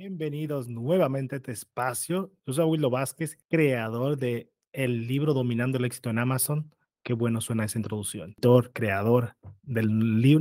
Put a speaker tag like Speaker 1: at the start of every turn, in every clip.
Speaker 1: Bienvenidos nuevamente a este espacio. Yo soy Wildo Vázquez, creador de el libro Dominando el éxito en Amazon. Qué bueno suena esa introducción. Autor, creador del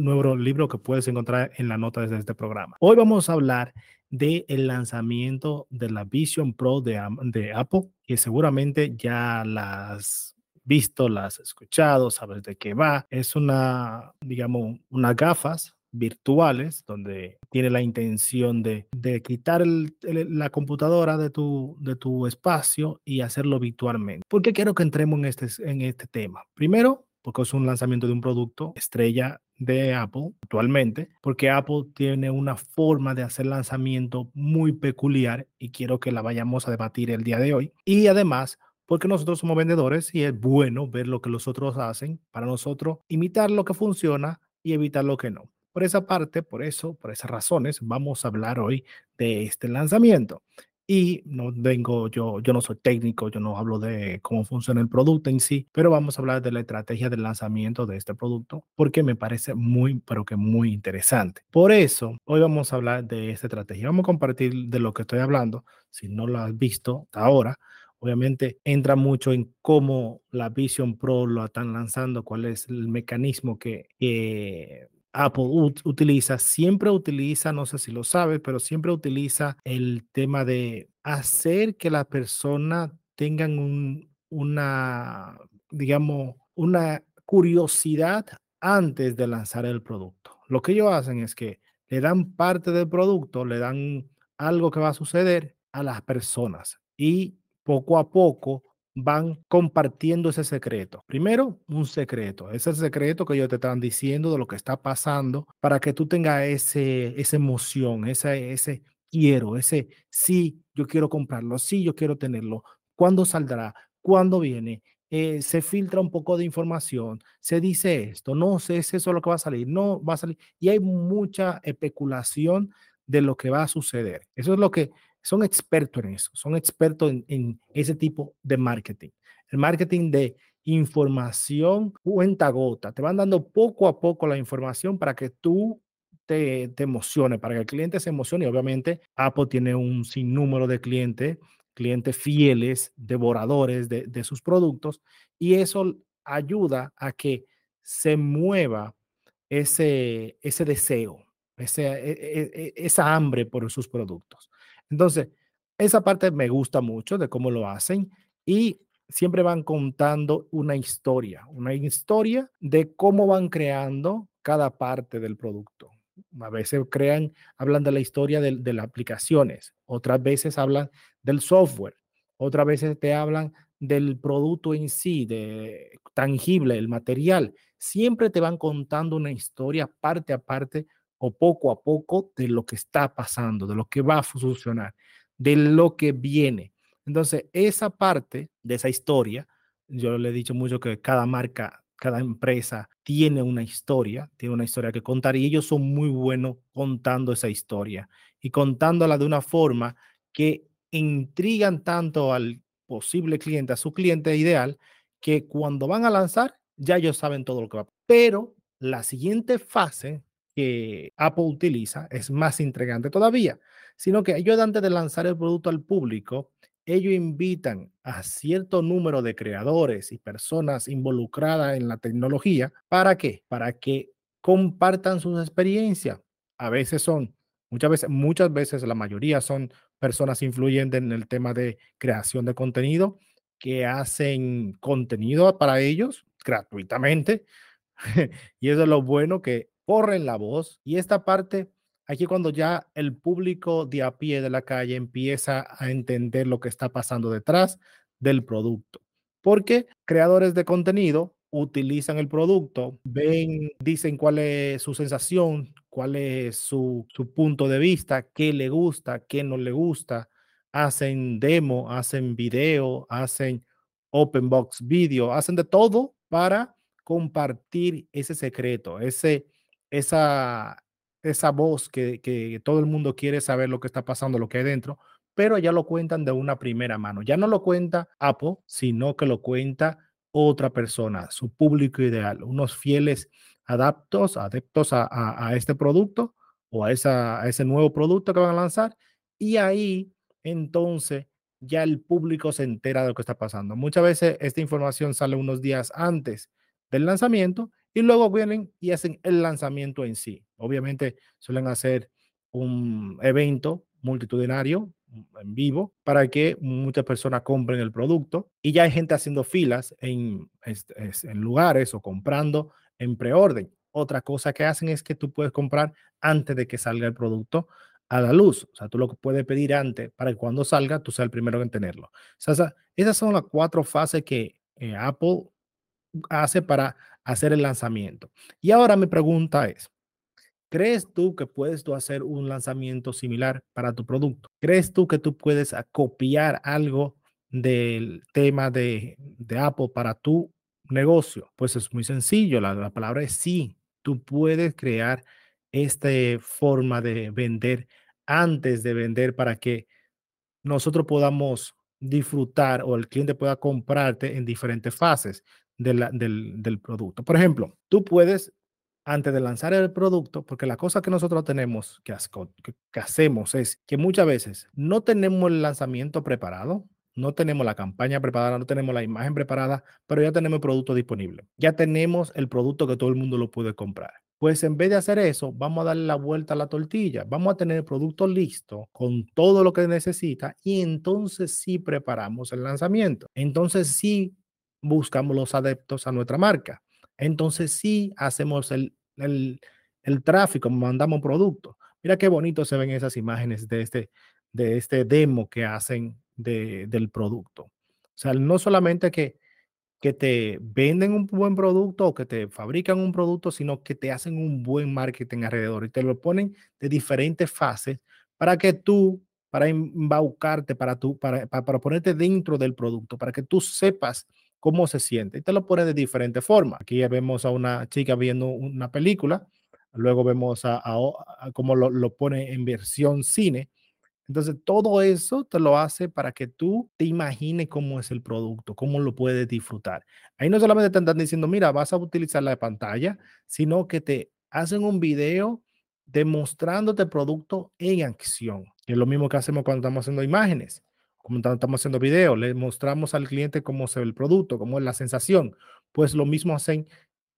Speaker 1: nuevo libro que puedes encontrar en la nota de este programa. Hoy vamos a hablar del el lanzamiento de la Vision Pro de, de Apple, que seguramente ya las visto, las escuchado, sabes de qué va. Es una, digamos, unas gafas virtuales, donde tiene la intención de, de quitar la computadora de tu, de tu espacio y hacerlo virtualmente. ¿Por qué quiero que entremos en este, en este tema? Primero, porque es un lanzamiento de un producto estrella de Apple actualmente, porque Apple tiene una forma de hacer lanzamiento muy peculiar y quiero que la vayamos a debatir el día de hoy. Y además, porque nosotros somos vendedores y es bueno ver lo que los otros hacen para nosotros imitar lo que funciona y evitar lo que no. Por esa parte, por eso, por esas razones, vamos a hablar hoy de este lanzamiento. Y no vengo, yo, yo no soy técnico, yo no hablo de cómo funciona el producto en sí, pero vamos a hablar de la estrategia del lanzamiento de este producto porque me parece muy, pero que muy interesante. Por eso, hoy vamos a hablar de esta estrategia. Vamos a compartir de lo que estoy hablando. Si no lo has visto hasta ahora, obviamente entra mucho en cómo la Vision Pro lo están lanzando, cuál es el mecanismo que, que Apple utiliza, siempre utiliza, no sé si lo sabes, pero siempre utiliza el tema de hacer que las personas tengan un, una, digamos, una curiosidad antes de lanzar el producto. Lo que ellos hacen es que le dan parte del producto, le dan algo que va a suceder a las personas y poco a poco van compartiendo ese secreto. Primero, un secreto. Ese secreto que ellos te están diciendo de lo que está pasando para que tú tengas ese, esa emoción, ese, ese quiero, ese sí, yo quiero comprarlo, sí, yo quiero tenerlo. ¿Cuándo saldrá? ¿Cuándo viene? Eh, se filtra un poco de información, se dice esto, no sé si eso es lo que va a salir, no va a salir. Y hay mucha especulación de lo que va a suceder. Eso es lo que son expertos en eso, son expertos en, ese tipo de marketing. El marketing de información cuenta gota, te van dando poco a poco la información para que tú te, te emocione, para que el cliente se emocione. Y obviamente Apple tiene un sinnúmero de clientes, clientes fieles, devoradores de, sus productos, y eso ayuda a que se mueva ese, ese deseo, ese, e, e, e, esa hambre por sus productos. Entonces, esa parte me gusta mucho de cómo lo hacen y siempre van contando una historia, una historia de cómo van creando cada parte del producto. A veces crean, hablan de la historia de, de las aplicaciones, otras veces hablan del software, otras veces te hablan del producto en sí, de tangible, el material. Siempre te van contando una historia parte a parte o poco a poco de lo que está pasando, de lo que va a funcionar, de lo que viene. Entonces, esa parte de esa historia, yo le he dicho mucho que cada marca, cada empresa tiene una historia, tiene una historia que contar y ellos son muy buenos contando esa historia y contándola de una forma que intrigan tanto al posible cliente, a su cliente ideal, que cuando van a lanzar, ya ellos saben todo lo que va. Pero la siguiente fase que Apple utiliza es más intrigante todavía, sino que ellos antes de lanzar el producto al público, ellos invitan a cierto número de creadores y personas involucradas en la tecnología. ¿Para qué? Para que compartan sus experiencias. A veces son, muchas veces, muchas veces la mayoría son personas influyentes en el tema de creación de contenido que hacen contenido para ellos gratuitamente. y eso es lo bueno que corren la voz y esta parte, aquí cuando ya el público de a pie de la calle empieza a entender lo que está pasando detrás del producto. Porque creadores de contenido utilizan el producto, ven, dicen cuál es su sensación, cuál es su, su punto de vista, qué le gusta, qué no le gusta, hacen demo, hacen video, hacen open box video, hacen de todo para compartir ese secreto, ese, esa, esa voz que, que, todo el mundo quiere saber lo que está pasando, lo que hay dentro, pero ya lo cuentan de una primera mano. Ya no lo cuenta Apple, sino que lo cuenta otra persona, su público ideal, unos fieles adaptos, adeptos a, a, este producto o a, esa, a ese nuevo producto que van a lanzar Y ahí, entonces, ya el público se entera de lo que está pasando. Muchas veces esta información sale unos días antes del lanzamiento y luego vienen y hacen el lanzamiento en sí. Obviamente suelen hacer un evento multitudinario en vivo para que muchas personas compren el producto y ya hay gente haciendo filas en, en lugares o comprando en preorden. Otra cosa que hacen es que tú puedes comprar antes de que salga el producto a la luz. O sea, tú lo puedes pedir antes para que cuando salga tú seas el primero en tenerlo. O esas son las cuatro fases que eh, Apple hace para hacer el lanzamiento. Y ahora mi pregunta es, ¿crees tú que puedes tú hacer un lanzamiento similar para tu producto? ¿Crees tú que tú puedes copiar algo del tema de, de Apple para tu negocio? Pues es muy sencillo, la palabra es sí. Tú puedes crear esta forma de vender antes de vender para que nosotros podamos disfrutar o el cliente pueda comprarte en diferentes fases del, producto. Por ejemplo, tú puedes, antes de lanzar el producto, porque la cosa que nosotros tenemos que, que hacemos es que muchas veces no tenemos el lanzamiento preparado, no tenemos la campaña preparada, no tenemos la imagen preparada, pero ya tenemos el producto disponible. Ya tenemos el producto que todo el mundo lo puede comprar. Pues en vez de hacer eso, vamos a darle la vuelta a la tortilla. Vamos a tener el producto listo con todo lo que necesita y entonces sí preparamos el lanzamiento. Entonces sí buscamos los adeptos a nuestra marca. Entonces sí hacemos el, el, el tráfico, mandamos producto. Mira qué bonito se ven esas imágenes de este, de este demo que hacen de, del producto. O sea, no solamente que que te venden un buen producto o que te fabrican un producto, sino que te hacen un buen marketing alrededor y te lo ponen de diferentes fases para que tú, para embaucarte, para, tú, para, para, ponerte dentro del producto, para que tú sepas cómo se siente y te lo ponen de diferentes formas. Aquí vemos a una chica viendo una película, luego vemos a, a, cómo lo, lo pone en versión cine entonces, todo eso te lo hace para que tú te imagines cómo es el producto, cómo lo puedes disfrutar. Ahí no solamente te están diciendo, mira, vas a utilizar la pantalla, sino que te hacen un video demostrándote el producto en acción. es lo mismo que hacemos cuando estamos haciendo imágenes, estamos haciendo videos. Le mostramos al cliente cómo se ve el producto, cómo es la sensación. Pues lo mismo hacen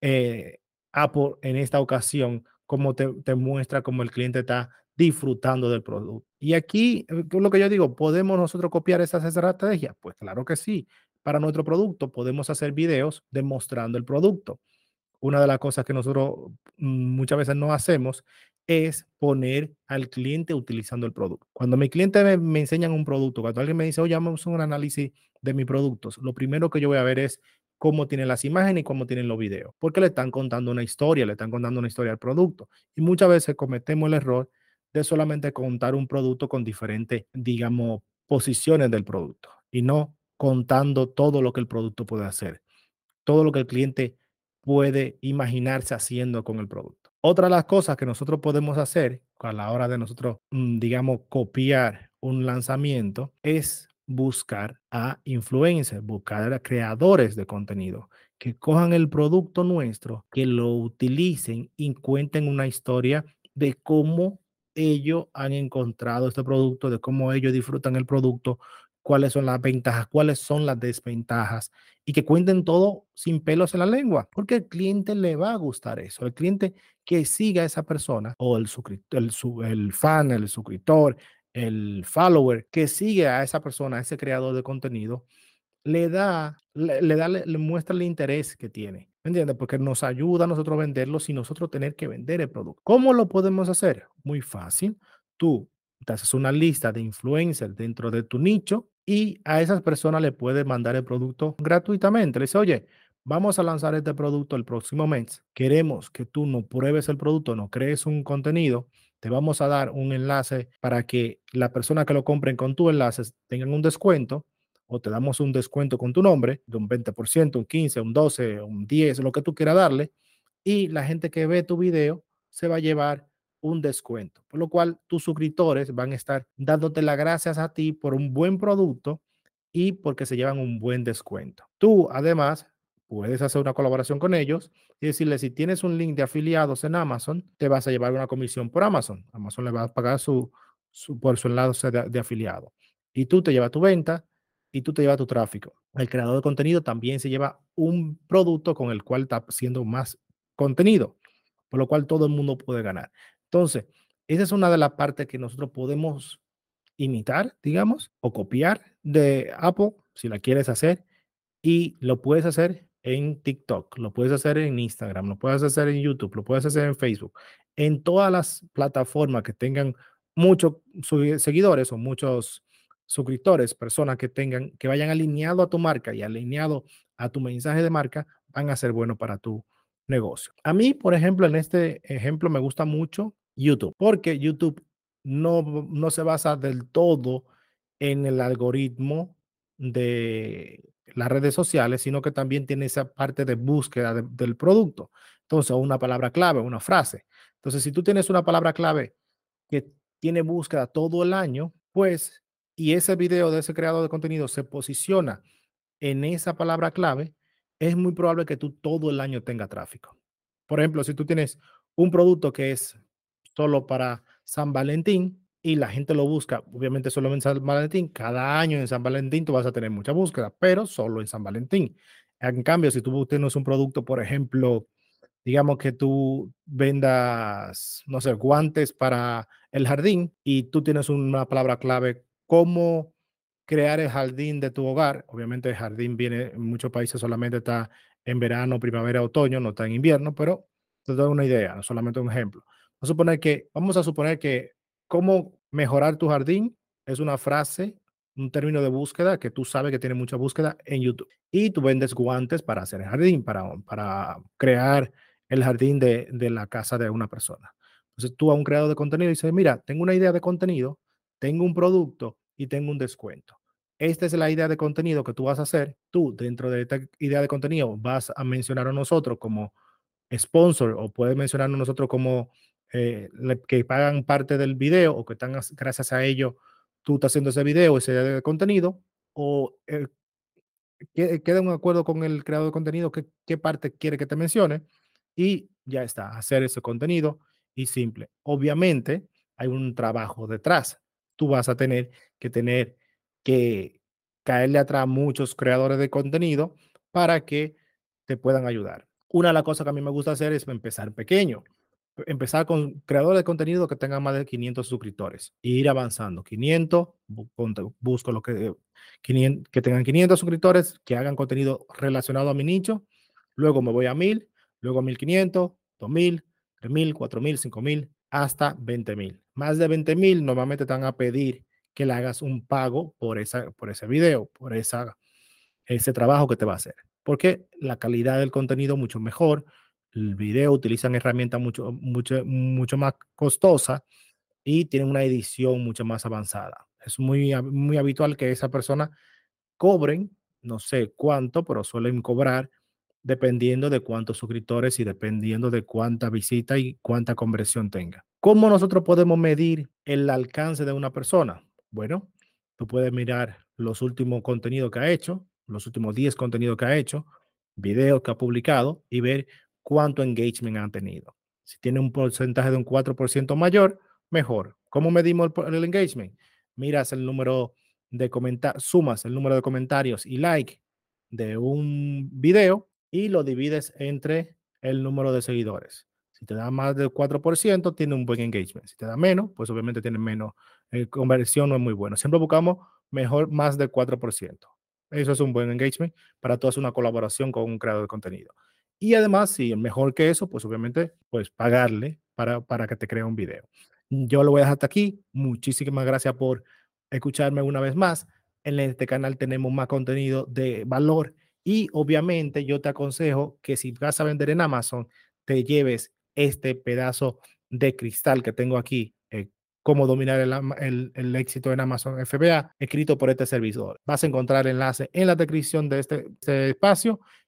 Speaker 1: eh, Apple en esta ocasión, como te, te muestra cómo el cliente está disfrutando del producto. Y aquí, eh, lo que yo digo, ¿podemos nosotros copiar esas estrategias? Pues claro que sí. Para nuestro producto podemos hacer videos demostrando el producto. Una de las cosas que nosotros mm, muchas veces no hacemos es poner al cliente utilizando el producto. Cuando mi cliente me, enseñan un producto, cuando alguien me dice, oye, vamos a un análisis de mis productos, lo primero que yo voy a ver es cómo tienen las imágenes y cómo tienen los videos, porque le están contando una historia, le están contando una historia al producto. Y muchas veces cometemos el error de solamente contar un producto con diferentes, digamos, posiciones del producto y no contando todo lo que el producto puede hacer, todo lo que el cliente puede imaginarse haciendo con el producto. Otra de las cosas que nosotros podemos hacer a la hora de nosotros, mm, digamos, copiar un lanzamiento es buscar a influencers, buscar a creadores de contenido que cojan el producto nuestro, que lo utilicen y cuenten una historia de cómo ellos han encontrado este producto, de cómo ellos disfrutan el producto, cuáles son las ventajas, cuáles son las desventajas y que cuenten todo sin pelos en la lengua, porque al cliente le va a gustar eso. El cliente que siga a esa persona o el, el, el fan, el suscriptor, el follower que sigue a esa persona, a ese creador de contenido, le da, le, da, le, muestra el interés que tiene. ¿Me entiendes? Porque nos ayuda a nosotros venderlo sin nosotros tener que vender el producto. ¿Cómo lo podemos hacer? Muy fácil. Tú te haces una lista de influencers dentro de tu nicho y a esas personas le puedes mandar el producto gratuitamente. Le dice, oye, vamos a lanzar este producto el próximo mes. Queremos que tú no pruebes el producto, no crees un contenido. Te vamos a dar un enlace para que la persona que lo compren con tu enlace tengan un descuento o te damos un descuento con tu nombre de un 20%, un 15, un 12, un 10, lo que tú quieras darle, y la gente que ve tu video se va a llevar un descuento, por lo cual tus suscriptores van a estar dándote las gracias a ti por un buen producto y porque se llevan un buen descuento. Tú, además, puedes hacer una colaboración con ellos y decirle, si tienes un link de afiliados en Amazon, te vas a llevar una comisión por Amazon. Amazon le va a pagar su, por su enlace de, de afiliado. Y tú te llevas tu venta y tú te llevas tu tráfico. El creador de contenido también se lleva un producto con el cual está haciendo más contenido, por lo cual todo el mundo puede ganar. Entonces, esa es una de las partes que nosotros podemos imitar, digamos, o copiar de Apple, si la quieres hacer, y lo puedes hacer en TikTok, lo puedes hacer en Instagram, lo puedes hacer en YouTube, lo puedes hacer en Facebook, en todas las plataformas que tengan muchos seguidores o muchos suscriptores, personas que tengan, que vayan alineado a tu marca y alineado a tu mensaje de marca, van a ser buenos para tu negocio. A mí, por ejemplo, en este ejemplo me gusta mucho YouTube, porque YouTube no, no se basa del todo en el algoritmo de las redes sociales, sino que también tiene esa parte de búsqueda del producto. Entonces, una palabra clave, una frase. Entonces, si tú tienes una palabra clave que tiene búsqueda todo el año, pues, y ese video de ese creador de contenido se posiciona en esa palabra clave, es muy probable que tú todo el año tenga tráfico. Por ejemplo, si tú tienes un producto que es solo para San Valentín y la gente lo busca, obviamente solo en San Valentín, cada año en San Valentín tú vas a tener mucha búsqueda, pero solo en San Valentín. En cambio, si tú tienes un producto, por ejemplo, digamos que tú vendas, no sé, guantes para el jardín y tú tienes una palabra clave, cómo crear el jardín de tu hogar. Obviamente el jardín viene en muchos países solamente está en verano, primavera, otoño, no está en invierno, pero te doy una idea, solamente un ejemplo. Vamos a suponer que, vamos a suponer que cómo mejorar tu jardín es una frase, un término de búsqueda que tú sabes que tiene mucha búsqueda en YouTube. Y tú vendes guantes para hacer el jardín, para, para crear el jardín de, de la casa de una persona. Entonces tú a un creador de contenido dices, mira, tengo una idea de contenido, tengo un producto y tengo un descuento. Esta es la idea de contenido que tú vas a hacer. Tú dentro de esta idea de contenido vas a mencionar a nosotros como sponsor o puedes mencionar a nosotros como eh, que pagan parte del video o que están gracias a ello tú estás haciendo ese video, ese contenido o eh, queda un acuerdo con el creador de contenido qué, qué parte quiere que te mencione y ya está, hacer ese contenido y simple. Obviamente hay un trabajo detrás. Tú vas a tener que tener que caerle atrás a muchos creadores de contenido para que te puedan ayudar. Una de las cosas que a mí me gusta hacer es empezar pequeño. Empezar con creadores de contenido que tengan más de 500 suscriptores e ir avanzando. 500, busco lo que, 500, que tengan 500 suscriptores, que hagan contenido relacionado a mi nicho. Luego me voy a 1000, luego 1500, 2000, 3000, 4000, 5000, hasta 20000. Más de 20000 normalmente te van a pedir que le hagas un pago por, esa, por ese video, por esa, ese trabajo que te va a hacer. Porque la calidad del contenido mucho mejor, el video utilizan herramientas mucho, mucho, mucho más costosas y tienen una edición mucho más avanzada. Es muy, muy habitual que esa persona cobren, no sé cuánto, pero suelen cobrar dependiendo de cuántos suscriptores y dependiendo de cuánta visita y cuánta conversión tenga. ¿Cómo nosotros podemos medir el alcance de una persona? Bueno, tú puedes mirar los últimos contenidos que ha hecho, los últimos 10 contenidos que ha hecho, videos que ha publicado y ver cuánto engagement han tenido. Si tiene un porcentaje de un 4% mayor, mejor. ¿Cómo medimos el, engagement? Miras el número de comentarios, sumas el número de comentarios y like de un video y lo divides entre el número de seguidores. Si te da más del 4%, tiene un buen engagement. Si te da menos, pues obviamente tiene menos eh, conversión, no es muy bueno. Siempre buscamos mejor más del 4%. Eso es un buen engagement para hacer una colaboración con un creador de contenido. Y además, si es mejor que eso, pues obviamente, pues pagarle para, para que te crea un video. Yo lo voy a dejar hasta aquí. Muchísimas gracias por escucharme una vez más. En este canal tenemos más contenido de valor y obviamente yo te aconsejo que si vas a vender en Amazon, te lleves este pedazo de cristal que tengo aquí, eh, cómo dominar el, el, éxito en Amazon FBA, escrito por este servidor. Vas a encontrar el enlace en la descripción de este, este espacio.